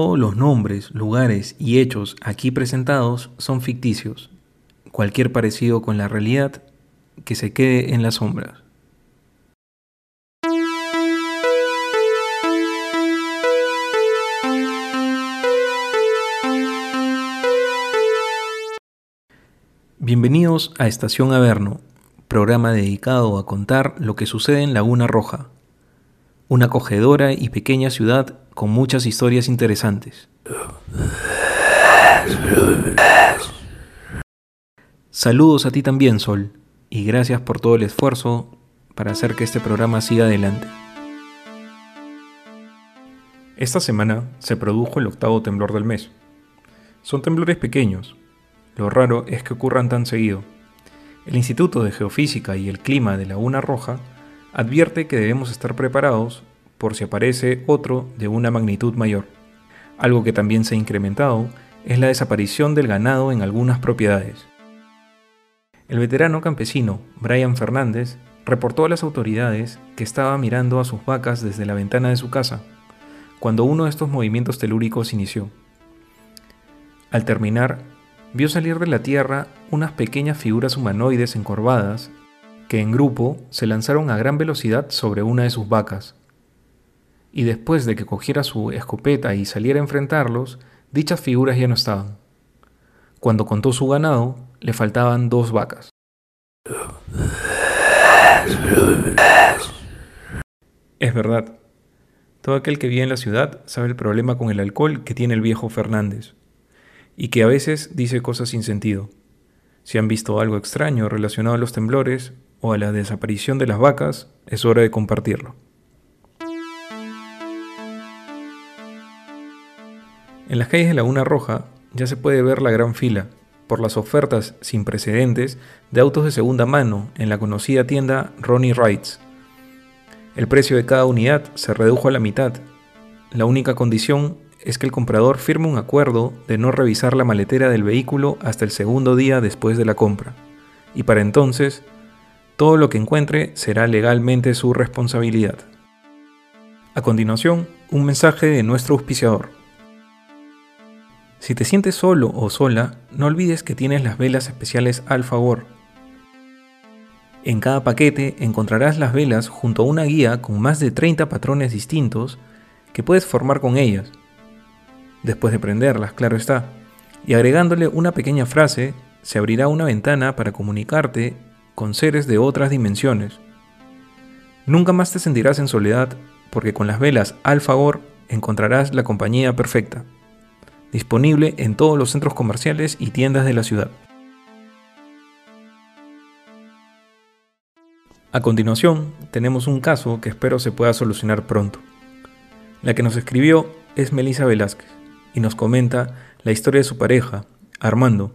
Todos los nombres, lugares y hechos aquí presentados son ficticios. Cualquier parecido con la realidad que se quede en las sombras. Bienvenidos a Estación Averno, programa dedicado a contar lo que sucede en Laguna Roja, una acogedora y pequeña ciudad con muchas historias interesantes. Saludos a ti también, Sol, y gracias por todo el esfuerzo para hacer que este programa siga adelante. Esta semana se produjo el octavo temblor del mes. Son temblores pequeños, lo raro es que ocurran tan seguido. El Instituto de Geofísica y el Clima de Laguna Roja advierte que debemos estar preparados por si aparece otro de una magnitud mayor. Algo que también se ha incrementado es la desaparición del ganado en algunas propiedades. El veterano campesino Brian Fernández reportó a las autoridades que estaba mirando a sus vacas desde la ventana de su casa, cuando uno de estos movimientos telúricos inició. Al terminar, vio salir de la tierra unas pequeñas figuras humanoides encorvadas que en grupo se lanzaron a gran velocidad sobre una de sus vacas. Y después de que cogiera su escopeta y saliera a enfrentarlos, dichas figuras ya no estaban. Cuando contó su ganado, le faltaban dos vacas. Es verdad, todo aquel que vive en la ciudad sabe el problema con el alcohol que tiene el viejo Fernández y que a veces dice cosas sin sentido. Si han visto algo extraño relacionado a los temblores o a la desaparición de las vacas, es hora de compartirlo. En las calles de Laguna Roja ya se puede ver la gran fila por las ofertas sin precedentes de autos de segunda mano en la conocida tienda Ronnie Rides. El precio de cada unidad se redujo a la mitad. La única condición es que el comprador firme un acuerdo de no revisar la maletera del vehículo hasta el segundo día después de la compra, y para entonces, todo lo que encuentre será legalmente su responsabilidad. A continuación, un mensaje de nuestro auspiciador. Si te sientes solo o sola, no olvides que tienes las velas especiales Alfagor. En cada paquete encontrarás las velas junto a una guía con más de 30 patrones distintos que puedes formar con ellas después de prenderlas, claro está. Y agregándole una pequeña frase, se abrirá una ventana para comunicarte con seres de otras dimensiones. Nunca más te sentirás en soledad porque con las velas Alfagor encontrarás la compañía perfecta, disponible en todos los centros comerciales y tiendas de la ciudad. A continuación, tenemos un caso que espero se pueda solucionar pronto. La que nos escribió es Melissa Velázquez y nos comenta la historia de su pareja, Armando,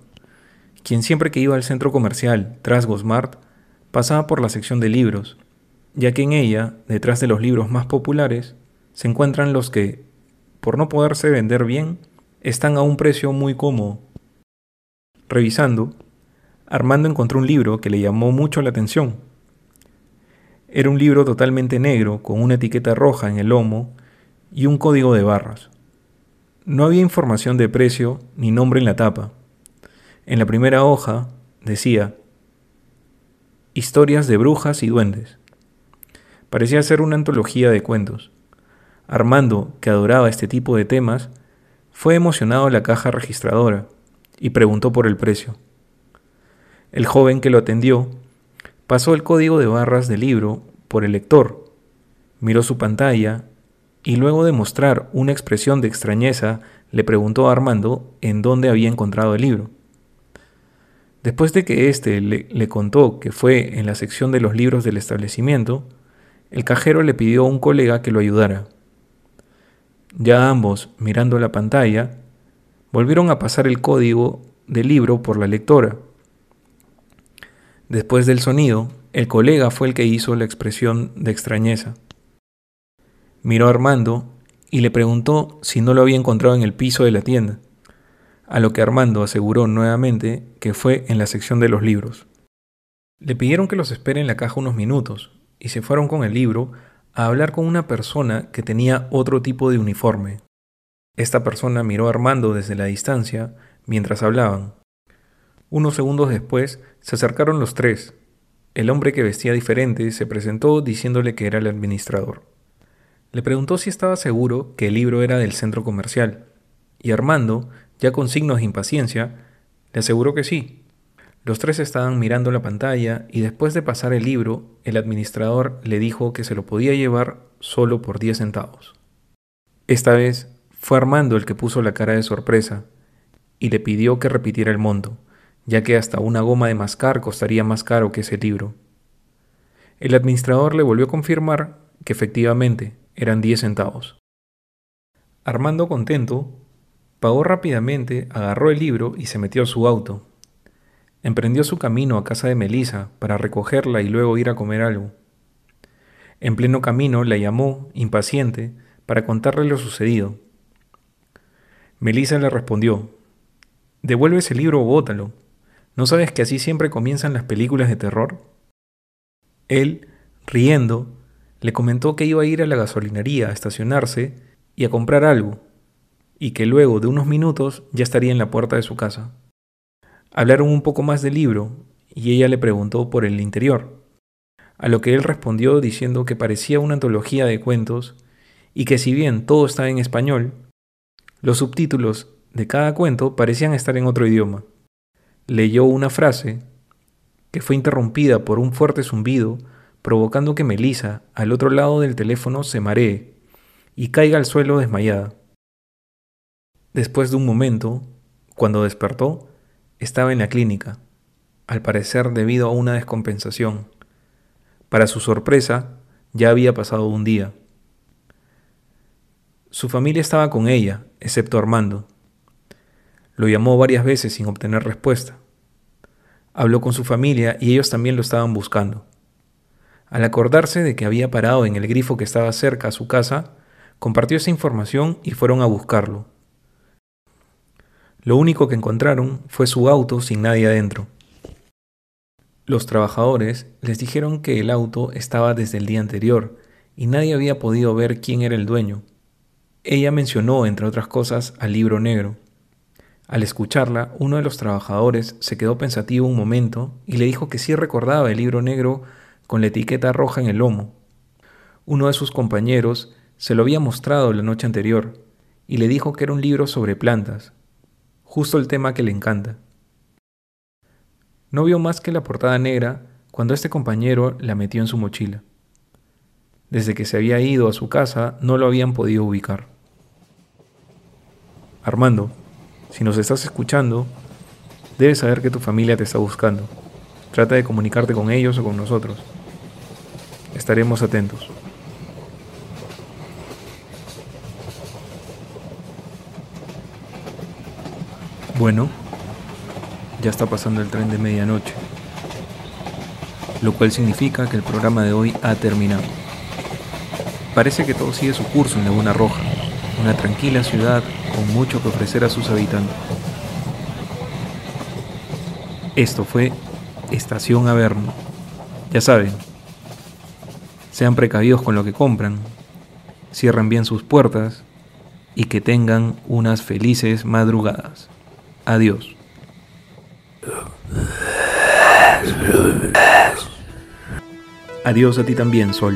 quien siempre que iba al centro comercial Trasgo Smart pasaba por la sección de libros, ya que en ella, detrás de los libros más populares, se encuentran los que, por no poderse vender bien, están a un precio muy cómodo. Revisando, Armando encontró un libro que le llamó mucho la atención. Era un libro totalmente negro con una etiqueta roja en el lomo y un código de barras. No había información de precio ni nombre en la tapa. En la primera hoja decía Historias de brujas y duendes. Parecía ser una antología de cuentos. Armando, que adoraba este tipo de temas, fue emocionado la caja registradora y preguntó por el precio. El joven que lo atendió pasó el código de barras del libro por el lector, miró su pantalla y luego de mostrar una expresión de extrañeza, le preguntó a Armando en dónde había encontrado el libro. Después de que éste le, contó que fue en la sección de los libros del establecimiento, el cajero le pidió a un colega que lo ayudara. Ya ambos, mirando la pantalla, volvieron a pasar el código del libro por la lectora. Después del sonido, el colega fue el que hizo la expresión de extrañeza. Miró a Armando y le preguntó si no lo había encontrado en el piso de la tienda, a lo que Armando aseguró nuevamente que fue en la sección de los libros. Le pidieron que los espere en la caja unos minutos y se fueron con el libro a hablar con una persona que tenía otro tipo de uniforme. Esta persona miró a Armando desde la distancia mientras hablaban. Unos segundos después se acercaron los tres. El hombre que vestía diferente se presentó diciéndole que era el administrador. Le preguntó si estaba seguro que el libro era del centro comercial, y Armando, ya con signos de impaciencia, le aseguró que sí. Los tres estaban mirando la pantalla y después de pasar el libro, el administrador le dijo que se lo podía llevar solo por 10 centavos. Esta vez fue Armando el que puso la cara de sorpresa y le pidió que repitiera el monto, ya que hasta una goma de mascar costaría más caro que ese libro. El administrador le volvió a confirmar que efectivamente eran 10 centavos. Armando contento, pagó rápidamente, agarró el libro y se metió a su auto. Emprendió su camino a casa de Melisa para recogerla y luego ir a comer algo. En pleno camino la llamó, impaciente, para contarle lo sucedido. Melissa le respondió, Devuelve ese libro o bótalo. ¿No sabes que así siempre comienzan las películas de terror? Él, riendo, le comentó que iba a ir a la gasolinería a estacionarse y a comprar algo, y que luego de unos minutos ya estaría en la puerta de su casa. Hablaron un poco más del libro y ella le preguntó por el interior, a lo que él respondió diciendo que parecía una antología de cuentos y que si bien todo estaba en español, los subtítulos de cada cuento parecían estar en otro idioma. Leyó una frase que fue interrumpida por un fuerte zumbido, provocando que Melissa, al otro lado del teléfono, se maree y caiga al suelo desmayada. Después de un momento, cuando despertó, estaba en la clínica, al parecer debido a una descompensación. Para su sorpresa, ya había pasado un día. Su familia estaba con ella, excepto Armando. Lo llamó varias veces sin obtener respuesta. Habló con su familia y ellos también lo estaban buscando. Al acordarse de que había parado en el grifo que estaba cerca a su casa, compartió esa información y fueron a buscarlo. Lo único que encontraron fue su auto sin nadie adentro. Los trabajadores les dijeron que el auto estaba desde el día anterior y nadie había podido ver quién era el dueño. Ella mencionó, entre otras cosas, al libro negro. Al escucharla, uno de los trabajadores se quedó pensativo un momento y le dijo que sí recordaba el libro negro con la etiqueta roja en el lomo. Uno de sus compañeros se lo había mostrado la noche anterior y le dijo que era un libro sobre plantas, justo el tema que le encanta. No vio más que la portada negra cuando este compañero la metió en su mochila. Desde que se había ido a su casa no lo habían podido ubicar. Armando, si nos estás escuchando, debes saber que tu familia te está buscando. Trata de comunicarte con ellos o con nosotros. Estaremos atentos. Bueno, ya está pasando el tren de medianoche, lo cual significa que el programa de hoy ha terminado. Parece que todo sigue su curso en Laguna Roja, una tranquila ciudad con mucho que ofrecer a sus habitantes. Esto fue Estación Averno. Ya saben, sean precavidos con lo que compran, cierren bien sus puertas y que tengan unas felices madrugadas. Adiós. Adiós a ti también, Sol.